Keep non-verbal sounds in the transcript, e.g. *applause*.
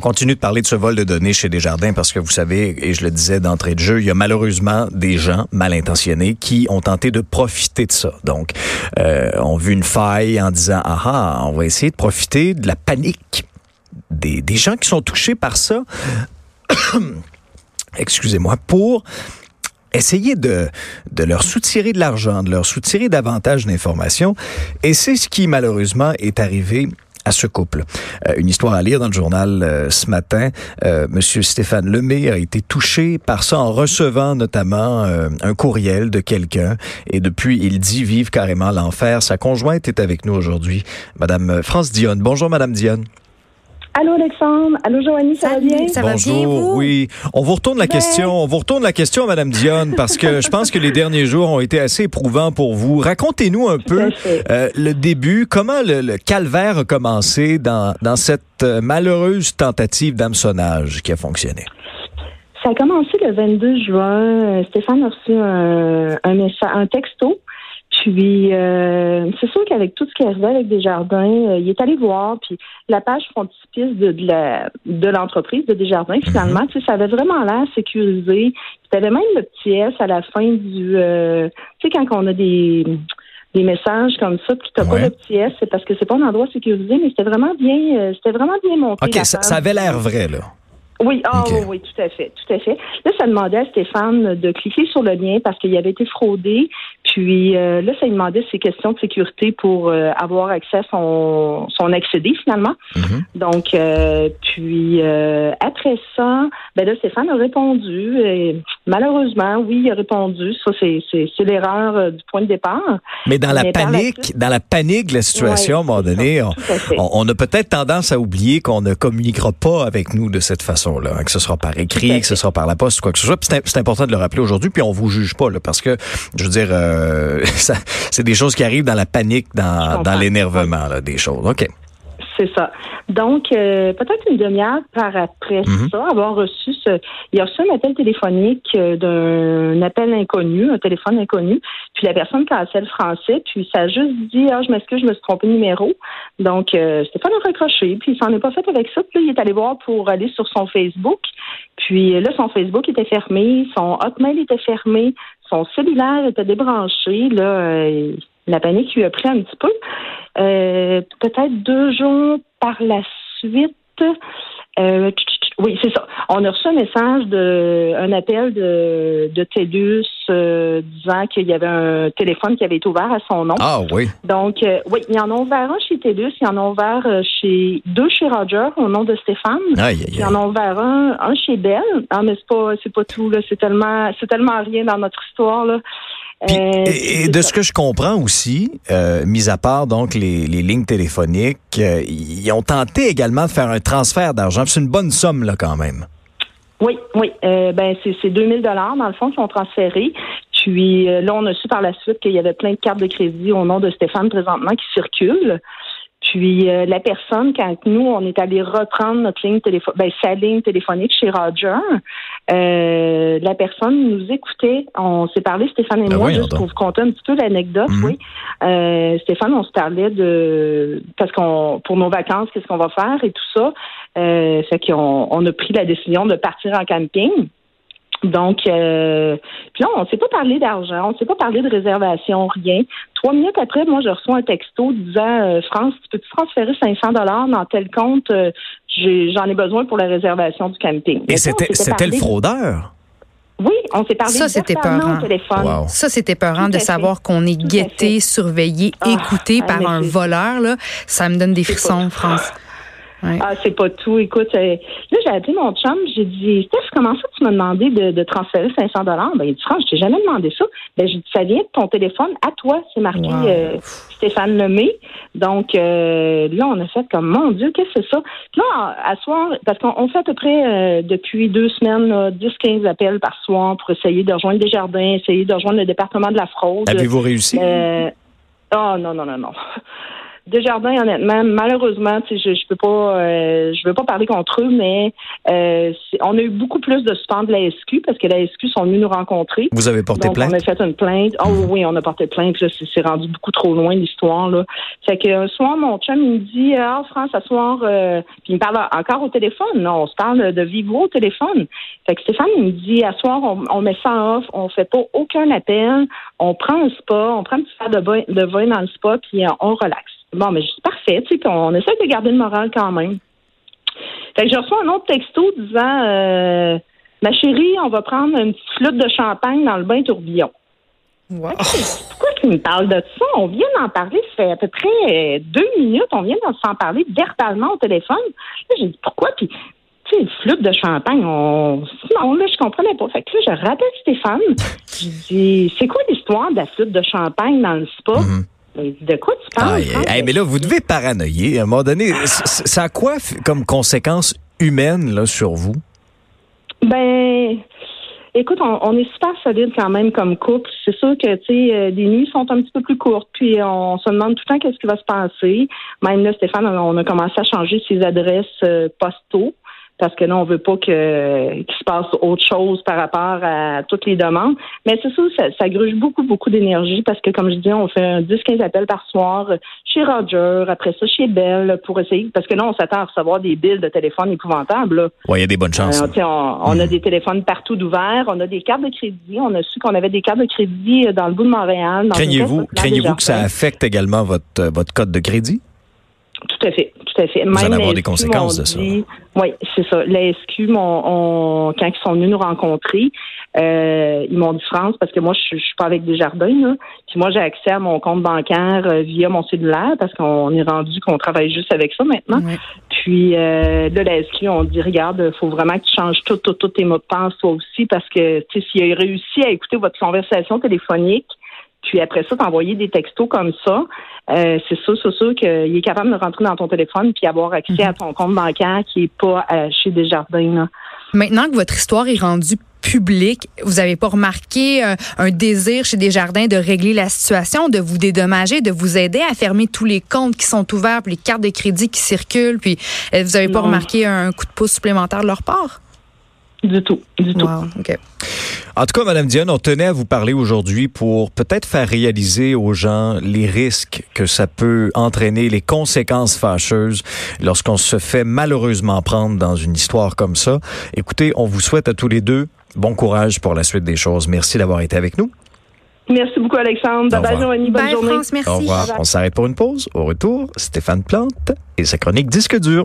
On continue de parler de ce vol de données chez Desjardins parce que vous savez, et je le disais d'entrée de jeu, il y a malheureusement des gens mal intentionnés qui ont tenté de profiter de ça. Donc, euh, ont vu une faille en disant, ah ah, on va essayer de profiter de la panique des, des gens qui sont touchés par ça. *coughs* Excusez-moi, pour essayer de, de leur soutirer de l'argent, de leur soutirer davantage d'informations. Et c'est ce qui, malheureusement, est arrivé à ce couple. Euh, une histoire à lire dans le journal euh, ce matin. Euh, Monsieur Stéphane Lemay a été touché par ça en recevant notamment euh, un courriel de quelqu'un et depuis il dit vivre carrément l'enfer. Sa conjointe est avec nous aujourd'hui, Madame France Dionne. Bonjour Madame Dionne. Allô Alexandre, allô Joanie, ça Salut, va bien? ça va Bonjour. bien, vous? Oui, on vous retourne la Ben. question. On vous retourne la question à Madame Dionne parce que je pense que les derniers jours ont été assez éprouvants pour vous. Racontez-nous un peu euh, le début, comment le, le calvaire a commencé dans, dans cette euh, malheureuse tentative d'hameçonnage qui a fonctionné? Ça a commencé le 22 juin. Euh, Stéphane a reçu un, un, message, un texto. Puis, euh, c'est sûr qu'avec tout ce qui arrivait avec Desjardins, euh, il est allé voir. Puis, la page frontispice de, de, la, de l'entreprise de Desjardins, finalement, tu sais, ça avait vraiment l'air sécurisé. Puis, avait même le petit S à la fin du... euh, tu sais, quand on a des des messages comme ça, puis t'as Ouais. pas le petit S, c'est parce que c'est pas un endroit sécurisé, mais c'était vraiment bien, euh, c'était vraiment bien monté. OK, ça avait l'air vrai, là. Oui, ah oui, oui, tout à fait, tout à fait. Là, ça demandait à Stéphane de cliquer sur le lien parce qu'il avait été fraudé. Puis euh, là, ça lui demandait ses questions de sécurité pour euh, avoir accès à son, son accédé finalement. Mhm. Donc, euh, puis euh, après ça, ben là, Stéphane a répondu. Et malheureusement, oui, il a répondu. Ça, c'est, c'est, c'est l'erreur euh, du point de départ. Mais dans la Mais par la panique, dans la panique de la situation, à un moment donné, on, on- on a peut-être tendance à oublier qu'on ne communiquera pas avec nous de cette façon-là, hein, que ce sera par écrit, que ce sera par la poste ou quoi que ce soit. C'est c'est important de le rappeler aujourd'hui, puis on vous juge pas, là, parce que, je veux dire, euh, *laughs* ça- c'est des choses qui arrivent dans la panique, dans, dans l'énervement, là, des choses. OK. C'est ça. Donc, euh, peut-être une demi-heure par après Mhm. ça, avoir reçu ce... Il a reçu un appel téléphonique euh, d'un appel inconnu, un téléphone inconnu, puis la personne cassait le français, puis ça a juste dit « Ah, je m'excuse, je me suis trompé de numéro. » Donc, euh, Stéphane a raccroché, puis il s'en est pas fait avec ça, puis là, il est allé voir pour aller sur son Facebook, puis euh, là, son Facebook était fermé, son Hotmail était fermé, son cellulaire était débranché, là... euh, la panique lui a pris un petit peu. Euh, peut-être deux jours par la suite. euh, oui, c'est ça. On a reçu un message de un appel de, de TELUS euh, disant qu'il y avait un téléphone qui avait été ouvert à son nom. Ah oui. Donc, euh, oui, ils en ont ouvert un chez TELUS, ils en ont ouvert euh, chez deux chez Roger au nom de Stéphane. Aïe, aïe, Ils aïe. en ont ouvert un, un chez Belle. Ah, mais c'est pas, c'est pas tout, là. C'est tellement, c'est tellement rien dans notre histoire, là. Puis, Euh, et, de ce que je comprends aussi, euh, mis à part donc les, les lignes téléphoniques, euh, ils ont tenté également de faire un transfert d'argent. C'est une bonne somme là quand même. Oui, oui. Euh, ben c'est c'est 2000 dollars dans le fond qui ont transféré. Puis là, on a su par la suite qu'il y avait plein de cartes de crédit au nom de Stéphane présentement qui circulent. Puis euh, la personne, quand nous, on est allé reprendre notre ligne téléphonique, ben, sa ligne téléphonique chez Roger, euh, la personne nous écoutait. On s'est parlé, Stéphane et Ben moi, juste pour vous conter un petit peu l'anecdote, Mhm. oui. Euh, Stéphane, on se parlait de parce qu'on pour nos vacances, qu'est-ce qu'on va faire et tout ça. Euh, fait qu'on on a pris la décision de partir en camping. Donc, euh, puis là, on ne s'est pas parlé d'argent, on ne s'est pas parlé de réservation, rien. Trois minutes après, moi, je reçois un texto disant euh, France, tu peux-tu transférer 500 dollars dans tel compte? Euh, J'en ai besoin pour la réservation du camping. Et c'était le fraudeur? Oui, on s'est parlé Ça, c'était peurant. au téléphone. Wow. Ça, c'était peurant de fait. savoir qu'on est Tout guetté, fait. surveillé, Ah, écouté ah, par un voleur. Là. Ça me donne des frissons, pas- France. Ouais. Ah, c'est pas tout. Écoute, euh, là, j'ai appelé mon chum, j'ai dit, Steph, comment ça tu m'as demandé de, de transférer 500 dollars? Ben, il dit, France, je t'ai jamais demandé ça. Ben, j'ai dit, ça vient de ton téléphone à toi. C'est marqué Wow. euh, Stéphane Lemay. Donc, euh, là, on a fait comme, mon Dieu, qu'est-ce que c'est ça? Puis là, à soir, parce qu'on on fait à peu près, euh, depuis deux semaines, là, 10-15 appels par soir pour essayer de rejoindre Desjardins, essayer de rejoindre le département de la fraude. Avez-vous réussi? Euh, oh non, non, non, non. Desjardins, honnêtement, malheureusement, je, je peux pas, euh, je veux pas parler contre eux, mais euh, on a eu beaucoup plus de support de la SQ parce que la SQ sont venus nous rencontrer. Vous avez porté Donc, plainte? on a fait une plainte. Oh Mhm. oui, on a porté plainte. C'est, rendu beaucoup trop loin l'histoire. Là. Fait que un soir, mon chum, il me dit Ah, France, ce soir, euh, puis il me parle encore au téléphone. Non, on se parle de vivo au téléphone. Fait que Stéphane, il me dit À soir, on, on met ça en off, on fait pas aucun appel, on prend un spa, on prend un petit verre de vin, de vin dans le spa, puis euh, on relaxe. Bon, mais je dis parfait, tu sais, puis on essaie de garder le moral quand même. Fait que je reçois un autre texto disant euh, Ma chérie, on va prendre une petite flûte de champagne dans le bain tourbillon. Wow. Pourquoi tu me parles de ça? On vient d'en parler, ça fait à peu près euh, deux minutes, on vient d'en s'en parler verbalement au téléphone. Là, j'ai dit pourquoi? Puis, tu sais, une flûte de champagne, on. Non, là, je comprenais pas. Fait que là, je rappelle Stéphane. *laughs* Je dis, c'est quoi l'histoire de la flûte de champagne dans le spa? Mhm. Dit, de quoi tu parles? France? aïe, aïe, mais là, vous devez paranoïer. À un moment donné, c- ça a quoi comme conséquence humaine là, sur vous? Ben, écoute, on, on est super solide quand même comme couple. C'est sûr que, tu sais, euh, les nuits sont un petit peu plus courtes, puis on se demande tout le temps qu'est-ce qui va se passer. Même là, Stéphane, on a commencé à changer ses adresses euh, postaux parce que là, on veut pas que qu'il se passe autre chose par rapport à toutes les demandes. Mais c'est ça, ça, ça gruge beaucoup, beaucoup d'énergie parce que, comme je dis, on fait un 10-15 appels par soir chez Roger, après ça chez Belle pour essayer, parce que là, on s'attend à recevoir des billes de téléphone épouvantables. Ouais, il y a des bonnes chances. Euh, sais, on, a des téléphones partout d'ouverts, on a des cartes de crédit, on a su qu'on avait des cartes de crédit euh, dans le bout de Montréal. Craignez-vous, craignez-vous que ça affecte également votre, euh, votre code de crédit? Tout à fait, tout à fait. Vous allez Même avoir la des conséquences de ça. dit- Oui, c'est ça. La SQ, quand ils sont venus nous rencontrer, euh, ils m'ont dit France, parce que moi, je, je suis pas avec Desjardins, là. Puis moi, j'ai accès à mon compte bancaire euh, via mon cellulaire, parce qu'on est rendu qu'on travaille juste avec ça maintenant. Puis euh, là, la SQ, on dit, regarde, il faut vraiment que tu changes tout, tout, tous tes mots de passe, toi aussi, parce que, tu sais, s'il a réussi à écouter votre conversation téléphonique, puis après ça, t'envoyer des textos comme ça, euh, c'est sûr, c'est sûr qu'il est capable de rentrer dans ton téléphone puis avoir accès à ton compte bancaire qui est pas euh, chez Desjardins. Là. Maintenant que votre histoire est rendue publique, vous n'avez pas remarqué euh, un désir chez Desjardins de régler la situation, de vous dédommager, de vous aider à fermer tous les comptes qui sont ouverts, puis les cartes de crédit qui circulent, puis vous n'avez pas remarqué un coup de pouce supplémentaire de leur part? Du tout, du tout. Wow, OK. En tout cas, Madame Dionne, on tenait à vous parler aujourd'hui pour peut-être faire réaliser aux gens les risques que ça peut entraîner, les conséquences fâcheuses lorsqu'on se fait malheureusement prendre dans une histoire comme ça. Écoutez, on vous souhaite à tous les deux bon courage pour la suite des choses. Merci d'avoir été avec nous. Merci beaucoup, Alexandre. Au Bye. Joanie. Bonne Bye, journée. France, merci. Au revoir. On s'arrête pour une pause. Au retour, Stéphane Plante et sa chronique Disque dur.